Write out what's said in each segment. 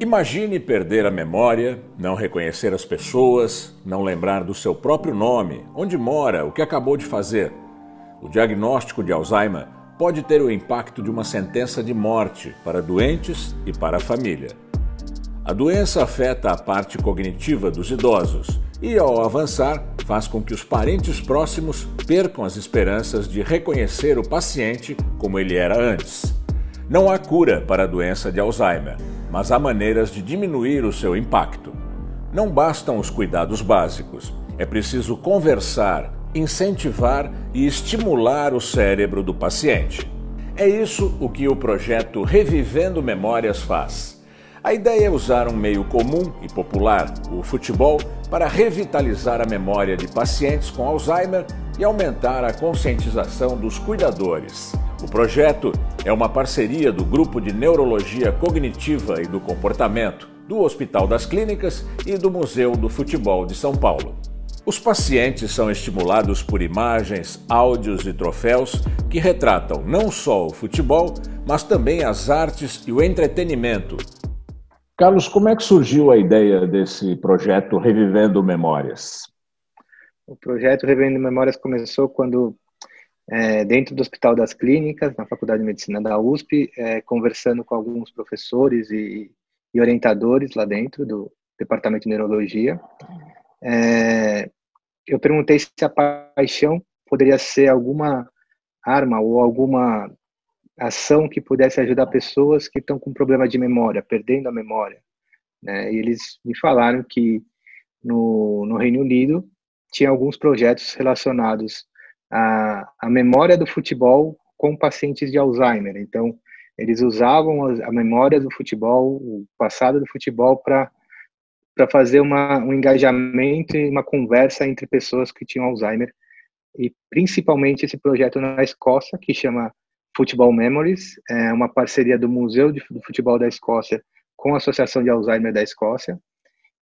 Imagine perder a memória, não reconhecer as pessoas, não lembrar do seu próprio nome, onde mora, o que acabou de fazer. O diagnóstico de Alzheimer pode ter o impacto de uma sentença de morte para doentes e para a família. A doença afeta a parte cognitiva dos idosos e, ao avançar, faz com que os parentes próximos percam as esperanças de reconhecer o paciente como ele era antes. Não há cura para a doença de Alzheimer mas há maneiras de diminuir o seu impacto. Não bastam os cuidados básicos, é preciso conversar, incentivar e estimular o cérebro do paciente. É isso o que o projeto Revivendo Memórias faz. A ideia é usar um meio comum e popular, o futebol, para revitalizar a memória de pacientes com Alzheimer e aumentar a conscientização dos cuidadores. O projeto é uma parceria do Grupo de Neurologia Cognitiva e do Comportamento, do Hospital das Clínicas e do Museu do Futebol de São Paulo. Os pacientes são estimulados por imagens, áudios e troféus que retratam não só o futebol, mas também as artes e o entretenimento. Carlos, como é que surgiu a ideia desse projeto Revivendo Memórias? O projeto Revivendo Memórias começou quando é, dentro do Hospital das Clínicas, na Faculdade de Medicina da USP, é, conversando com alguns professores e, e, orientadores lá dentro do Departamento de Neurologia. É, eu perguntei se a paixão poderia ser alguma arma ou alguma ação que pudesse ajudar pessoas que estão com problema de memória, perdendo a memória. Né? E eles me falaram que no, no Reino Unido tinha alguns projetos relacionados a, a memória do futebol com pacientes de Alzheimer. Então, eles usavam a, memória do futebol, o passado do futebol, para fazer uma, um engajamento e uma conversa entre pessoas que tinham Alzheimer e principalmente esse projeto na Escócia que chama Football Memories, é uma parceria do Museu de, Futebol da Escócia com a Associação de Alzheimer da Escócia.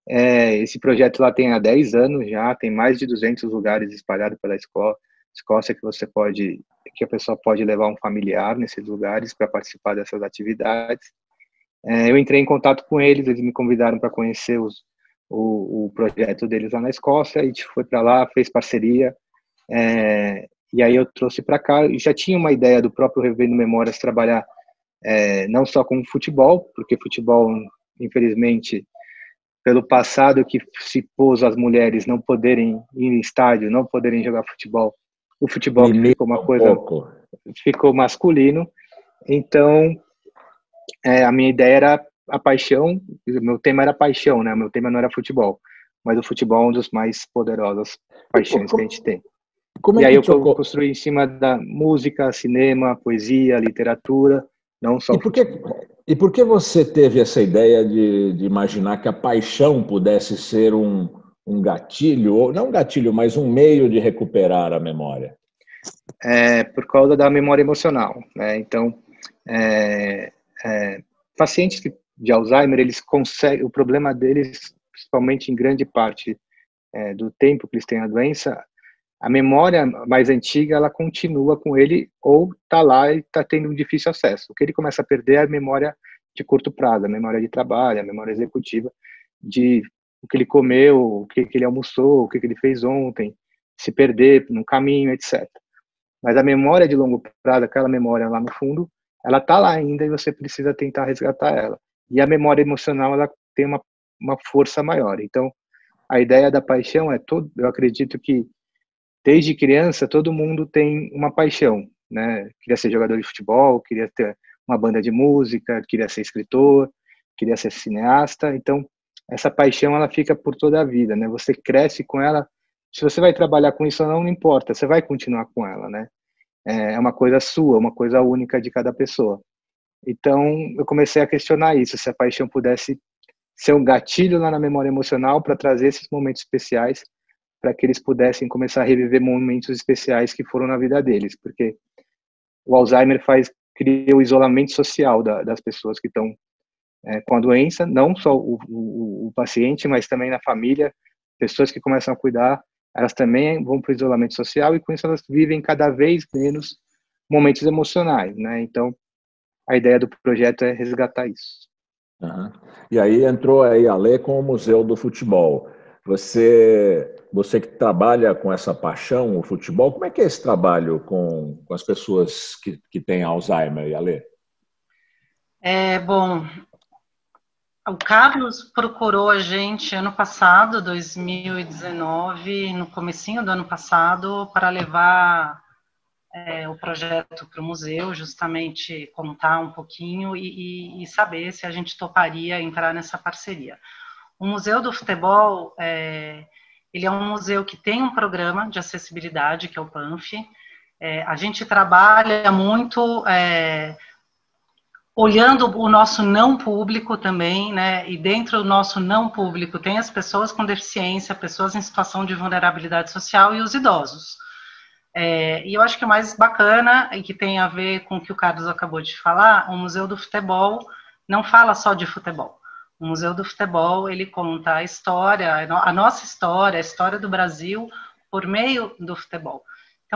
É, esse projeto lá tem há 10 anos já, tem mais de 200 lugares espalhados pela Escócia, Escócia que você pode, que a pessoa pode levar um familiar nesses lugares para participar dessas atividades. É, eu entrei em contato com eles, eles me convidaram para conhecer os, o, o, projeto deles lá na Escócia, a gente foi para lá, fez parceria, é, e aí eu trouxe para cá, e já tinha uma ideia do próprio Revendo Memórias trabalhar é, não só com futebol, porque futebol, infelizmente, pelo passado que se pôs as mulheres não poderem ir em estádio, não poderem jogar futebol, o futebol ficou uma coisa pouco. ficou masculino. Então, é, a minha ideia era a paixão. Meu tema era paixão, né? Meu tema não era futebol, mas o futebol é um dos mais poderosos paixões como, que a gente tem. É e aí eu tocou? construí em cima da música, cinema, poesia, literatura, não só. E por que, e por que você teve essa ideia de, de imaginar que a paixão pudesse ser um um gatilho, ou não um gatilho, mas um meio de recuperar a memória? É, por causa da memória emocional. Né? Então, é, é, pacientes de Alzheimer, eles conseguem, o problema deles, principalmente em grande parte é, do tempo que eles têm a doença, a memória mais antiga, ela continua com ele ou está lá e está tendo um difícil acesso. O que ele começa a perder é a memória de curto prazo, a memória de trabalho, a memória executiva, de o que ele comeu, o que, que ele almoçou, o que, que ele fez ontem, se perder no caminho, etc. Mas a memória de longo prazo, aquela memória lá no fundo, ela está lá ainda e você precisa tentar resgatar ela. E a memória emocional, ela tem uma, uma força maior. Então, a ideia da paixão é todo, eu acredito que desde criança todo mundo tem uma paixão, né? Queria ser jogador de futebol, queria ter uma banda de música, queria ser escritor, queria ser cineasta. Então, essa paixão ela fica por toda a vida, né? Você cresce com ela. Se você vai trabalhar com isso ou não, não importa, você vai continuar com ela, né? É, é uma coisa sua, uma coisa única de cada pessoa. Então, eu comecei a questionar isso, se a paixão pudesse ser um gatilho lá na memória emocional para trazer esses momentos especiais, para que eles pudessem começar a reviver momentos especiais que foram na vida deles, porque o Alzheimer faz cria o isolamento social da, das pessoas que estão é, com a doença, não só o, o, o, paciente, mas também na família, pessoas que começam a cuidar, elas também vão para o isolamento social e com isso elas vivem cada vez menos momentos emocionais, né? Então, a ideia do projeto é resgatar isso. Uhum. E aí entrou aí a lei com o Museu do Futebol. Você, você que trabalha com essa paixão, o futebol, como é que é esse trabalho com, com as pessoas que, que têm Alzheimer, Alê? É, bom, o Carlos procurou a gente ano passado, 2019, no comecinho do ano passado, para levar é, o projeto para o museu, justamente contar um pouquinho e, e, e, saber se a gente toparia entrar nessa parceria. O Museu do Futebol, é, ele é um museu que tem um programa de acessibilidade, que é o PANF. É, a gente trabalha muito é, olhando o nosso não público também, né? E dentro do nosso não público tem as pessoas com deficiência, pessoas em situação de vulnerabilidade social e os idosos. É, e eu acho que o mais bacana e que tem a ver com o que o Carlos acabou de falar, o Museu do Futebol não fala só de futebol. O Museu do Futebol ele conta a história, a nossa história, a história do Brasil por meio do futebol.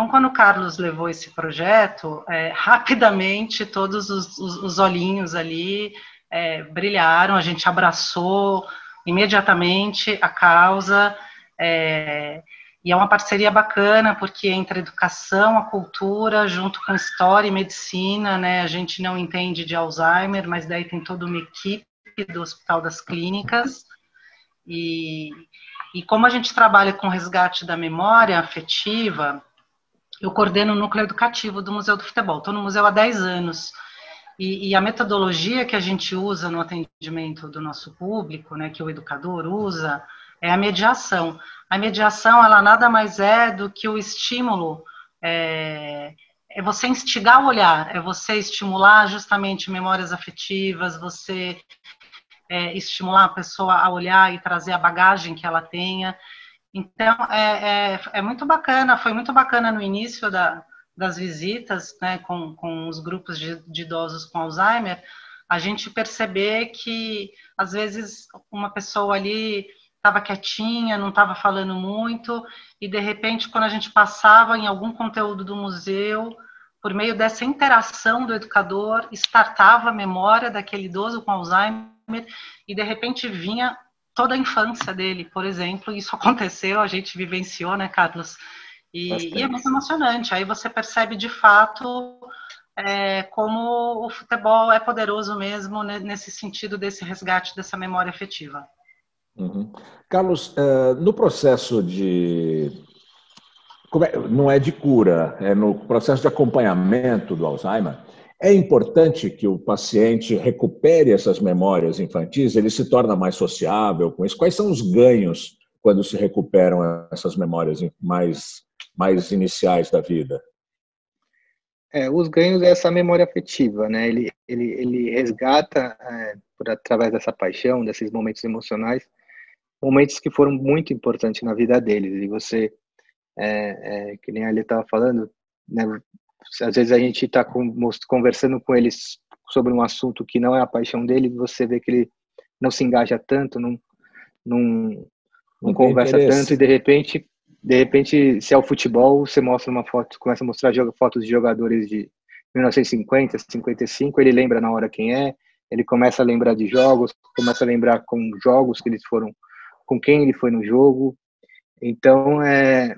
Então, quando o Carlos levou esse projeto, é, rapidamente todos os, os, os olhinhos ali é, brilharam, a gente abraçou imediatamente a causa. É, e é uma parceria bacana, porque entre educação, a cultura, junto com história e medicina, né? A gente não entende de Alzheimer, mas daí tem toda uma equipe do Hospital das Clínicas. E, e como a gente trabalha com resgate da memória afetiva, eu coordeno o núcleo educativo do Museu do Futebol. Estou no museu há 10 anos. E, e, a metodologia que a gente usa no atendimento do nosso público, né, que o educador usa, é a mediação. A mediação, ela nada mais é do que o estímulo, é, é você instigar o olhar, é você estimular justamente memórias afetivas, você é, estimular a pessoa a olhar e trazer a bagagem que ela tenha. Então, é, é, é muito bacana, foi muito bacana no início da, das visitas né, com, com os grupos de, de idosos com Alzheimer, a gente perceber que, às vezes, uma pessoa ali estava quietinha, não estava falando muito, e de repente, quando a gente passava em algum conteúdo do museu, por meio dessa interação do educador, startava a memória daquele idoso com Alzheimer, e de repente vinha toda a infância dele, por exemplo, isso aconteceu, a gente vivenciou, né, Carlos? E, e é muito emocionante, aí você percebe de fato é, como o futebol é poderoso mesmo nesse sentido desse resgate dessa memória afetiva. Uhum. Carlos, uh, no processo de. É, não é de cura, é no processo de acompanhamento do Alzheimer, é importante que o paciente recupere essas memórias infantis, ele se torna mais sociável com isso. Quais são os ganhos quando se recuperam essas memórias mais, mais iniciais da vida? É, os ganhos é essa memória afetiva, né? Ele, ele, ele resgata, é, por, através dessa paixão, desses momentos emocionais, momentos que foram muito importantes na vida deles. E você, é, é, que nem ali estava falando, né, às vezes a gente está conversando com eles sobre um assunto que não é a paixão dele, você vê que ele não se engaja tanto, não, não, não, não conversa tanto e de repente, de repente, se é o futebol, você mostra uma foto, começa a mostrar fotos de jogadores de 1950, 55, ele lembra na hora quem é, ele começa a lembrar de jogos, começa a lembrar com jogos que eles foram com quem ele foi no jogo. Então, é,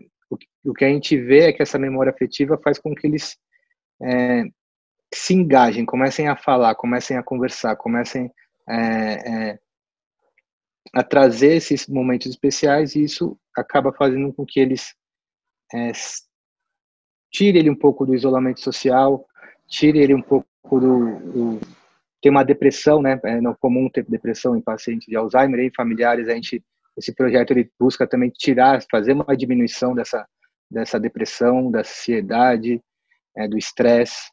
o, que a gente vê é que essa memória afetiva faz com que eles é, se engajem, comecem a falar, comecem a conversar, comecem é, é, a trazer esses momentos especiais e isso acaba fazendo com que eles é, tire ele um pouco do isolamento social, tire ele um pouco do, do tem uma depressão, né? É não comum ter depressão em pacientes de Alzheimer e familiares. A gente esse projeto ele busca também tirar, fazer uma diminuição dessa dessa depressão, da ansiedade, é, do estresse.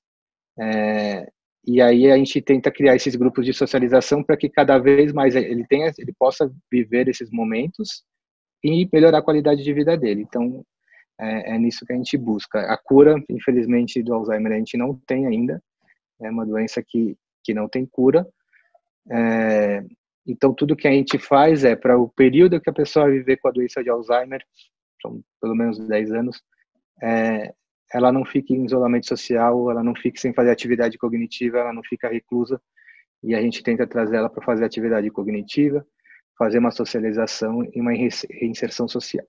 É, e aí a gente tenta criar esses grupos de socialização para que cada vez mais ele tenha, ele possa viver esses momentos e melhorar a qualidade de vida dele. Então é, é nisso que a gente busca. A cura, infelizmente, do Alzheimer a gente não tem ainda. É uma doença que que não tem cura. É, então, tudo que a gente faz é para o período que a pessoa viver com a doença de Alzheimer, são pelo menos 10 anos, é, ela não fique em isolamento social, ela não fique sem fazer atividade cognitiva, ela não fica reclusa. e a gente tenta trazer ela para fazer atividade cognitiva, fazer uma socialização e uma reinserção social.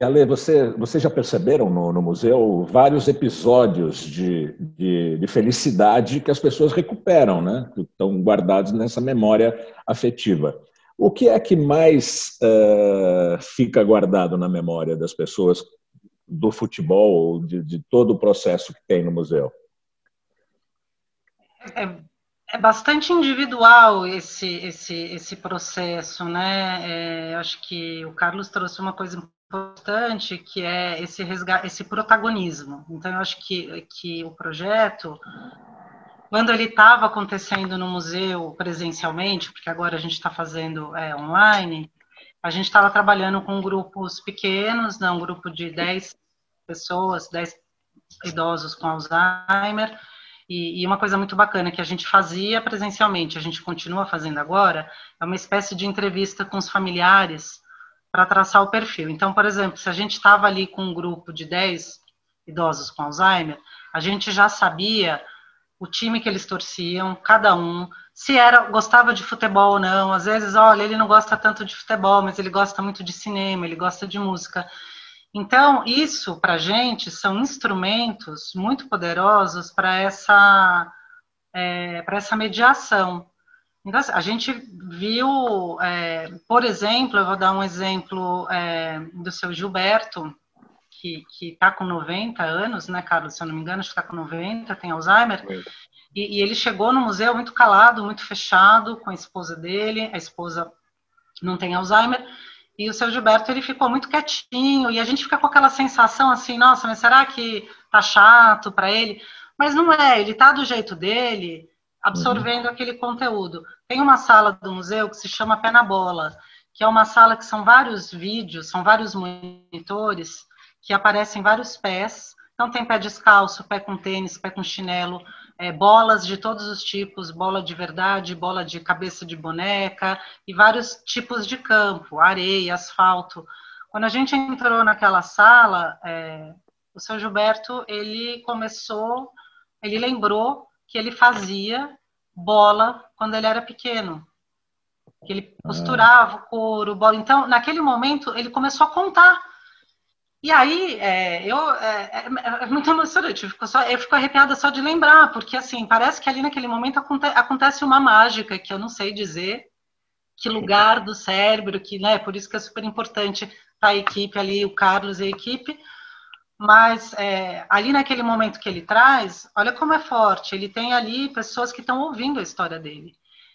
Ale, você, vocês já perceberam no, no museu vários episódios de, de, de, felicidade que as pessoas recuperam, né? que estão guardados nessa memória afetiva. O que é que mais uh, fica guardado na memória das pessoas do futebol, de, de todo o processo que tem no museu? É, é bastante individual esse, esse, esse processo, né? É, acho que o Carlos trouxe uma coisa importante que é esse resgate, esse protagonismo. Então eu acho que, que o projeto quando ele estava acontecendo no museu presencialmente, porque agora a gente está fazendo é, online, a gente estava trabalhando com grupos pequenos, né, um grupo de 10 pessoas, 10 idosos com Alzheimer, e, e, uma coisa muito bacana que a gente fazia presencialmente, a gente continua fazendo agora, é uma espécie de entrevista com os familiares para traçar o perfil. Então, por exemplo, se a gente estava ali com um grupo de 10 idosos com Alzheimer, a gente já sabia o time que eles torciam, cada um, se era gostava de futebol ou não. Às vezes, olha, ele não gosta tanto de futebol, mas ele gosta muito de cinema, ele gosta de música. Então, isso para a gente são instrumentos muito poderosos para essa é, para essa mediação. A gente viu, é, por exemplo, eu vou dar um exemplo é, do seu Gilberto, que está com 90 anos, né, Carlos? Se eu não me engano, acho que está com 90, tem Alzheimer. E, e, ele chegou no museu muito calado, muito fechado com a esposa dele. A esposa não tem Alzheimer. E o seu Gilberto, ele ficou muito quietinho. E a gente fica com aquela sensação assim: nossa, mas será que tá chato para ele? Mas não é, ele tá do jeito dele, absorvendo uhum. aquele conteúdo. Tem uma sala do museu que se chama Pé na Bola, que é uma sala que são vários vídeos, são vários monitores que aparecem vários pés. Então tem pé descalço, pé com tênis, pé com chinelo, é, bolas de todos os tipos, bola de verdade, bola de cabeça de boneca e vários tipos de campo, areia, asfalto. Quando a gente entrou naquela sala, é, o seu Gilberto ele começou, ele lembrou que ele fazia bola quando ele era pequeno, que ele costurava o couro, bola. Então, naquele momento, ele começou a contar. E aí, é, eu, é, é, é, muito emocionante, eu fico, só, eu fico arrepiada só de lembrar, porque assim, parece que ali naquele momento aconte, acontece uma mágica que eu não sei dizer, que lugar do cérebro, que, né, por isso que é super importante a equipe ali, o Carlos e a equipe, mas é, ali naquele momento que ele traz, olha como é forte, ele tem ali pessoas que estão ouvindo a história dele.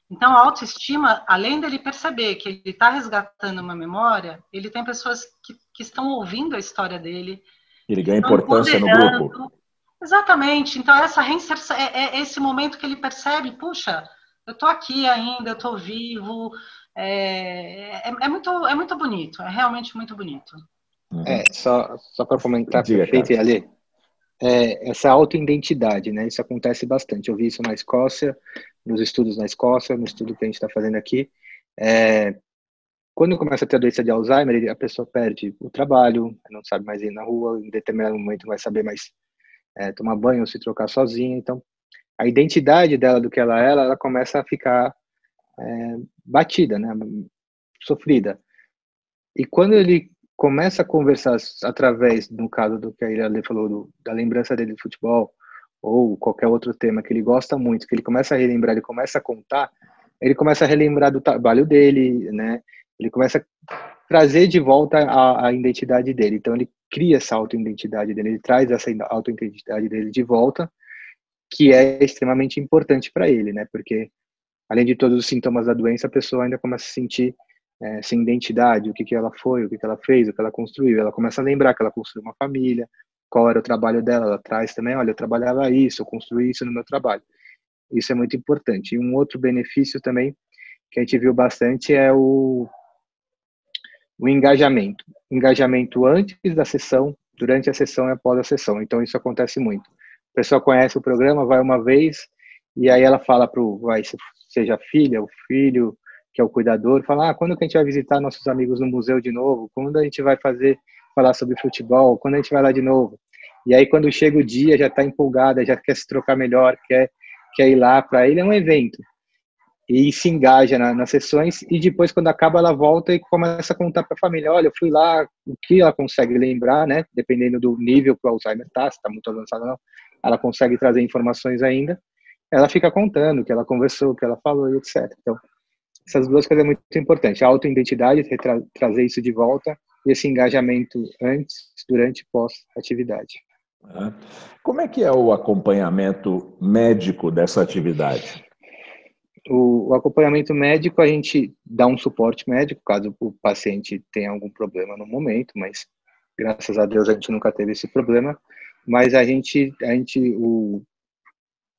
Então, a autoestima, além dele perceber que ele está resgatando uma memória, ele tem pessoas que, que, estão ouvindo a história dele. Ele ganha importância no grupo. Exatamente. Então, essa reinserção é, é, esse momento que ele percebe: puxa, eu estou aqui ainda, eu estou vivo. É, é, é, muito, é muito bonito, é realmente muito bonito. Uhum. É, só, só para comentar, Diga, perfeito, Ali, é, essa autoidentidade, né? Isso acontece bastante. Eu vi isso na Escócia, nos estudos na Escócia, no estudo que a gente está fazendo aqui. É, quando começa a ter a doença de Alzheimer, a pessoa perde o trabalho, não sabe mais ir na rua, em determinado momento não vai saber mais é, tomar banho ou se trocar sozinha. Então, a identidade dela do que ela é, ela começa a ficar é, batida, né? sofrida. E quando ele começa a conversar através, no caso do que a Ilha falou, do, da lembrança dele de futebol, ou qualquer outro tema que ele gosta muito, que ele começa a relembrar, ele começa a contar, ele começa a relembrar do trabalho dele, né? Ele começa a trazer de volta a, a identidade dele. Então ele cria essa auto-identidade dele, ele traz essa auto-identidade dele de volta, que é extremamente importante para ele, né? Porque além de todos os sintomas da doença, a pessoa ainda começa a se sentir é, sem identidade, o que, que ela foi, o que, que ela fez, o que ela construiu. Ela começa a lembrar que ela construiu uma família, qual era o trabalho dela. Ela traz também, olha, eu trabalhava isso, eu construí isso no meu trabalho. Isso é muito importante. E um outro benefício também que a gente viu bastante é o, o engajamento. Engajamento antes da sessão, durante a sessão e após a sessão. Então, isso acontece muito. A pessoa conhece o programa, vai uma vez, e aí ela fala para o, seja filha, o filho, que é o cuidador, fala, ah, quando que a gente vai visitar nossos amigos no museu de novo? Quando a gente vai fazer, falar sobre futebol? Quando a gente vai lá de novo? E aí, quando chega o dia, já está empolgada, já quer se trocar melhor, quer quer ir lá, para ele é um evento. E se engaja na, nas sessões e depois, quando acaba, ela volta e começa a contar para a família: olha, eu fui lá, o que ela consegue lembrar, né? Dependendo do nível que o Alzheimer está, se está muito avançado ou não, ela consegue trazer informações ainda. Ela fica contando o que ela conversou, o que ela falou e etc. Então, essas duas coisas é muito importante. A autoidentidade, tra trazer isso de volta, e esse engajamento antes, durante e pós-atividade. Como é que é o acompanhamento médico dessa atividade? O, o, acompanhamento médico, a gente dá um suporte médico, caso o paciente tenha algum problema no momento, mas graças a Deus a gente nunca teve esse problema. Mas a gente, a gente o,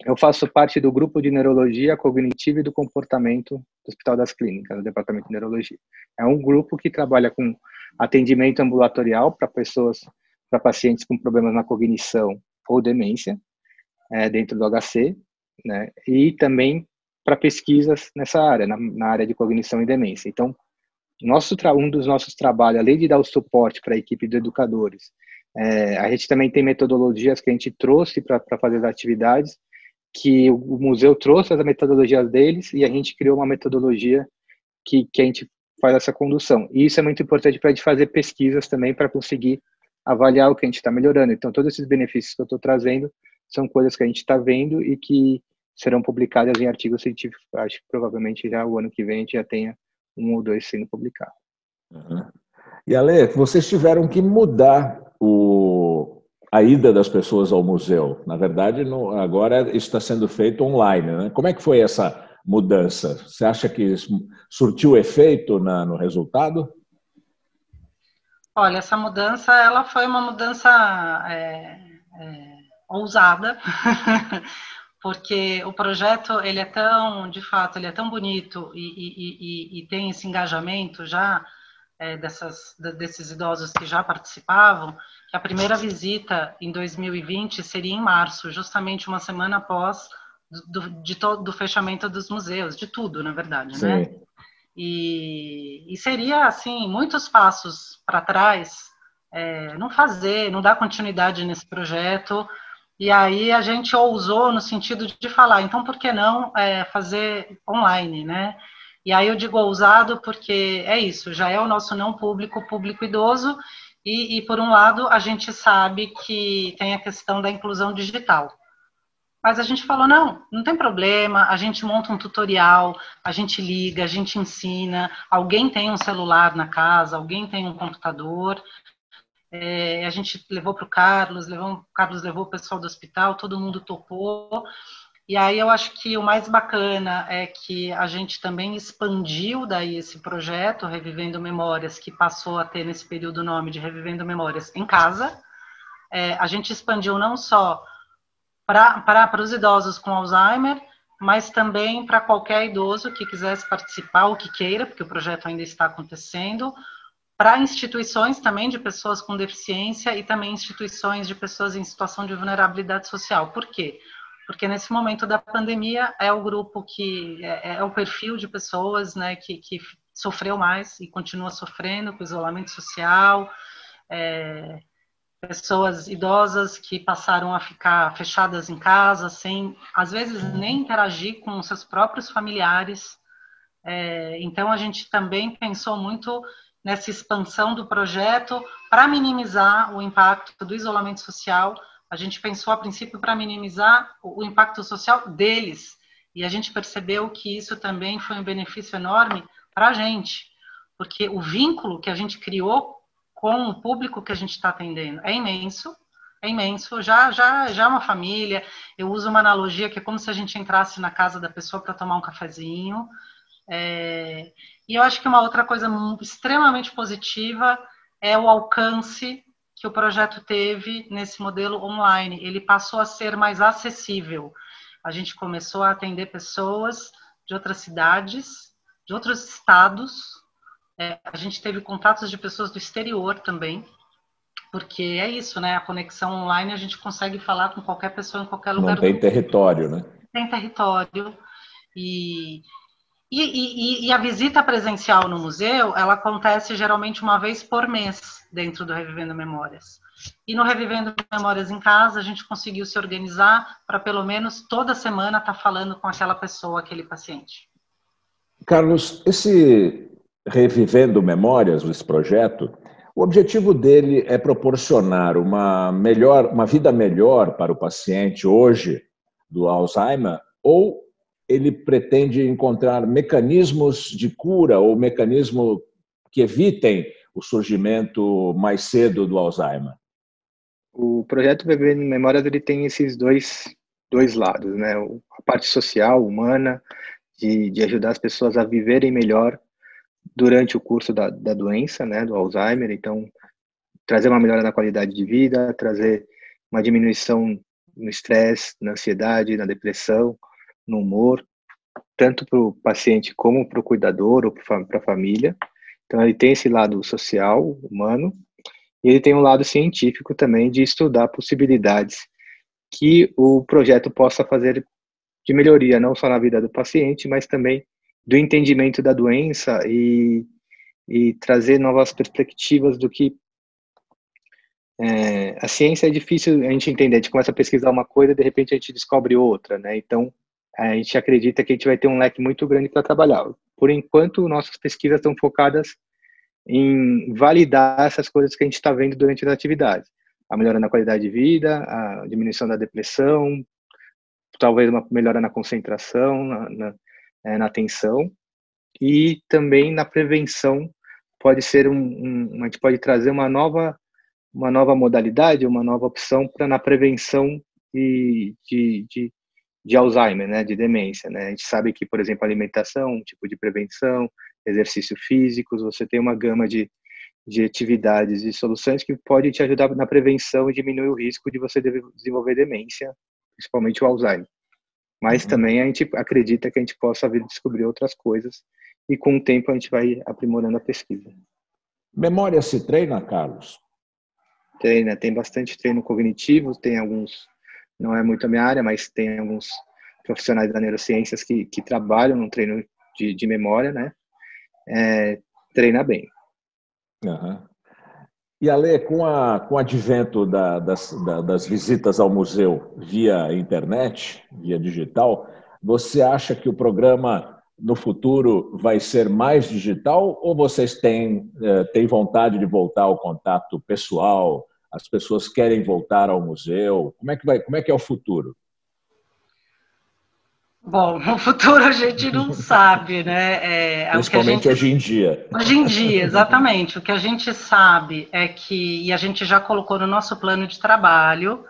eu faço parte do grupo de neurologia cognitiva e do comportamento do Hospital das Clínicas, do Departamento de Neurologia. É um grupo que trabalha com atendimento ambulatorial para pessoas, para pacientes com problemas na cognição ou demência, é, dentro do HC, né? E também para pesquisas nessa área, na, na, área de cognição e demência. Então, nosso um dos nossos trabalhos, além de dar o suporte para a equipe de educadores, é, a gente também tem metodologias que a gente trouxe para fazer as atividades que o museu trouxe as metodologias deles e a gente criou uma metodologia que, que a gente faz essa condução. E isso é muito importante para a gente fazer pesquisas também para conseguir avaliar o que a gente está melhorando. Então, todos esses benefícios que eu estou trazendo são coisas que a gente está vendo e que serão publicadas em artigos científicos. Acho que provavelmente já o ano que vem a gente já tenha um ou dois sendo publicados. Uhum. E Ale, vocês tiveram que mudar o, a ida das pessoas ao museu. Na verdade, agora está sendo feito online. Né? Como é que foi essa mudança? Você acha que surtiu efeito na, no resultado? Olha, essa mudança ela foi uma mudança é, é, ousada, porque o projeto ele é tão, de fato, ele é tão bonito e, e, e, e tem esse engajamento já é, dessas, desses idosos que já participavam, que a primeira visita em 2020 seria em março, justamente uma semana após do, de todo, do fechamento dos museus, de tudo, na verdade, Sim. né? E, e, seria, assim, muitos passos para trás, é, não fazer, não dar continuidade nesse projeto, e aí a gente ousou no sentido de falar, então por que não é, fazer online, né? E aí eu digo ousado porque é isso, já é o nosso não público, público idoso, e, e por um lado a gente sabe que tem a questão da inclusão digital. Mas a gente falou, não, não tem problema, a gente monta um tutorial, a gente liga, a gente ensina, alguém tem um celular na casa, alguém tem um computador, é, a gente levou para o Carlos, levou, o Carlos levou o pessoal do hospital, todo mundo topou, e aí eu acho que o mais bacana é que a gente também expandiu daí esse projeto Revivendo Memórias, que passou a ter nesse período o nome de Revivendo Memórias em casa. É, a gente expandiu não só para os idosos com Alzheimer, mas também para qualquer idoso que quisesse participar ou que queira, porque o projeto ainda está acontecendo, para instituições também de pessoas com deficiência e também instituições de pessoas em situação de vulnerabilidade social. Por quê? porque nesse momento da pandemia é o grupo que é, é o perfil de pessoas, né, que, que, sofreu mais e continua sofrendo com isolamento social, é, pessoas idosas que passaram a ficar fechadas em casa, sem, às vezes, nem interagir com seus próprios familiares. É, então, a gente também pensou muito nessa expansão do projeto para minimizar o impacto do isolamento social a gente pensou a princípio para minimizar o, impacto social deles, e a gente percebeu que isso também foi um benefício enorme para a gente, porque o vínculo que a gente criou com o público que a gente está atendendo é imenso, é imenso, já, já, já é uma família, eu uso uma analogia que é como se a gente entrasse na casa da pessoa para tomar um cafezinho, é, e eu acho que uma outra coisa extremamente positiva é o alcance que o projeto teve nesse modelo online. Ele passou a ser mais acessível. A gente começou a atender pessoas de outras cidades, de outros estados. É, a gente teve contatos de pessoas do exterior também, porque é isso, né? A conexão online a gente consegue falar com qualquer pessoa em qualquer lugar. Não tem território, né? Tem território. E, E, e, e, a visita presencial no museu, ela acontece geralmente uma vez por mês dentro do Revivendo Memórias. E no Revivendo Memórias em Casa, a gente conseguiu se organizar para pelo menos toda semana estar tá falando com aquela pessoa, aquele paciente. Carlos, esse Revivendo Memórias, esse projeto, o objetivo dele é proporcionar uma melhor, uma vida melhor para o paciente hoje do Alzheimer ou ele pretende encontrar mecanismos de cura ou mecanismo que evitem o surgimento mais cedo do Alzheimer? O projeto Bebê em Memórias ele tem esses dois, dois lados, né? A parte social, humana, de, de ajudar as pessoas a viverem melhor durante o curso da, da doença, né, do Alzheimer. Então, trazer uma melhora na qualidade de vida, trazer uma diminuição no estresse, na ansiedade, na depressão, no humor, tanto para o paciente como para o cuidador ou para a família. Então, ele tem esse lado social, humano, e ele tem um lado científico também de estudar possibilidades que o projeto possa fazer de melhoria, não só na vida do paciente, mas também do entendimento da doença e, e trazer novas perspectivas do que é, a ciência é difícil a gente entender. A gente começa a pesquisar uma coisa, de repente a gente descobre outra, né? Então a gente acredita que a gente vai ter um leque muito grande para trabalhar. Por enquanto, nossas pesquisas estão focadas em validar essas coisas que a gente está vendo durante as atividades. A melhora na qualidade de vida, a diminuição da depressão, talvez uma melhora na concentração, na, na, é, na atenção, e também na prevenção pode ser um, um, a gente pode trazer uma nova uma nova modalidade, uma nova opção para na prevenção de, de, de, de, Alzheimer, né, de demência, né? A gente sabe que, por exemplo, alimentação, tipo de prevenção, exercício físico, você tem uma gama de, de atividades e soluções que pode te ajudar na prevenção e diminuir o risco de você desenvolver demência, principalmente o Alzheimer. Mas uhum. também a gente acredita que a gente possa vir descobrir outras coisas e com o tempo a gente vai aprimorando a pesquisa. Memória se treina, Carlos? Treina, tem bastante treino cognitivo, tem alguns, não é muito a minha área, mas tem alguns profissionais da neurociências que, que trabalham no treino de, de memória, né? É, treina bem. Uhum. E Ale, com, a, com o advento da, das, da, das visitas ao museu via internet, via digital, você acha que o programa no futuro vai ser mais digital ou vocês têm, eh, têm vontade de voltar ao contato pessoal? As pessoas querem voltar ao museu? Como é que, vai, como é, que é o futuro? Bom, no futuro a gente não sabe, né? É, é Principalmente gente... hoje em dia. Hoje em dia, exatamente. O que a gente sabe é que, e a gente já colocou no nosso plano de trabalho,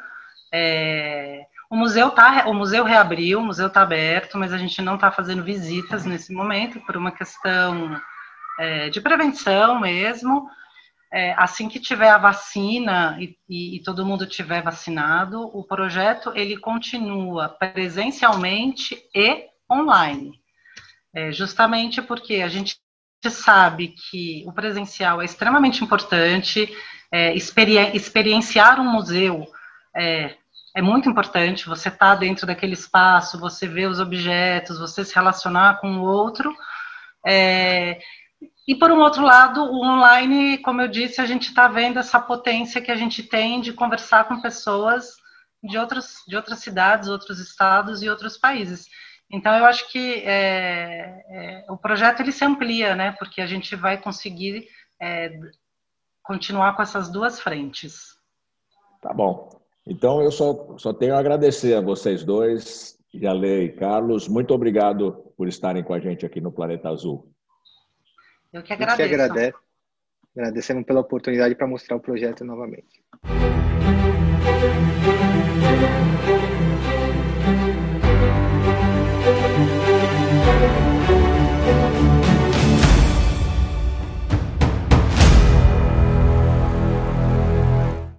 é, o museu tá, o museu reabriu, o museu está aberto, mas a gente não está fazendo visitas nesse momento por uma questão é, de prevenção mesmo é, assim que tiver a vacina e, e, e, todo mundo tiver vacinado, o projeto ele continua presencialmente e online, é, justamente porque a gente sabe que o presencial é extremamente importante, é, experi experienciar um museu é, é muito importante, você está dentro daquele espaço, você vê os objetos, você se relacionar com o outro, é, e por um outro lado, o online, como eu disse, a gente está vendo essa potência que a gente tem de conversar com pessoas de outras, de outras cidades, outros estados e outros países. Então, eu acho que é, é, o projeto ele se amplia, né? Porque a gente vai conseguir é, continuar com essas duas frentes. Tá bom. Então, eu só, só tenho a agradecer a vocês dois, Yale e Carlos. Muito obrigado por estarem com a gente aqui no Planeta Azul. Eu que agradeço. Que agradece. Agradecemos pela oportunidade para mostrar o projeto novamente.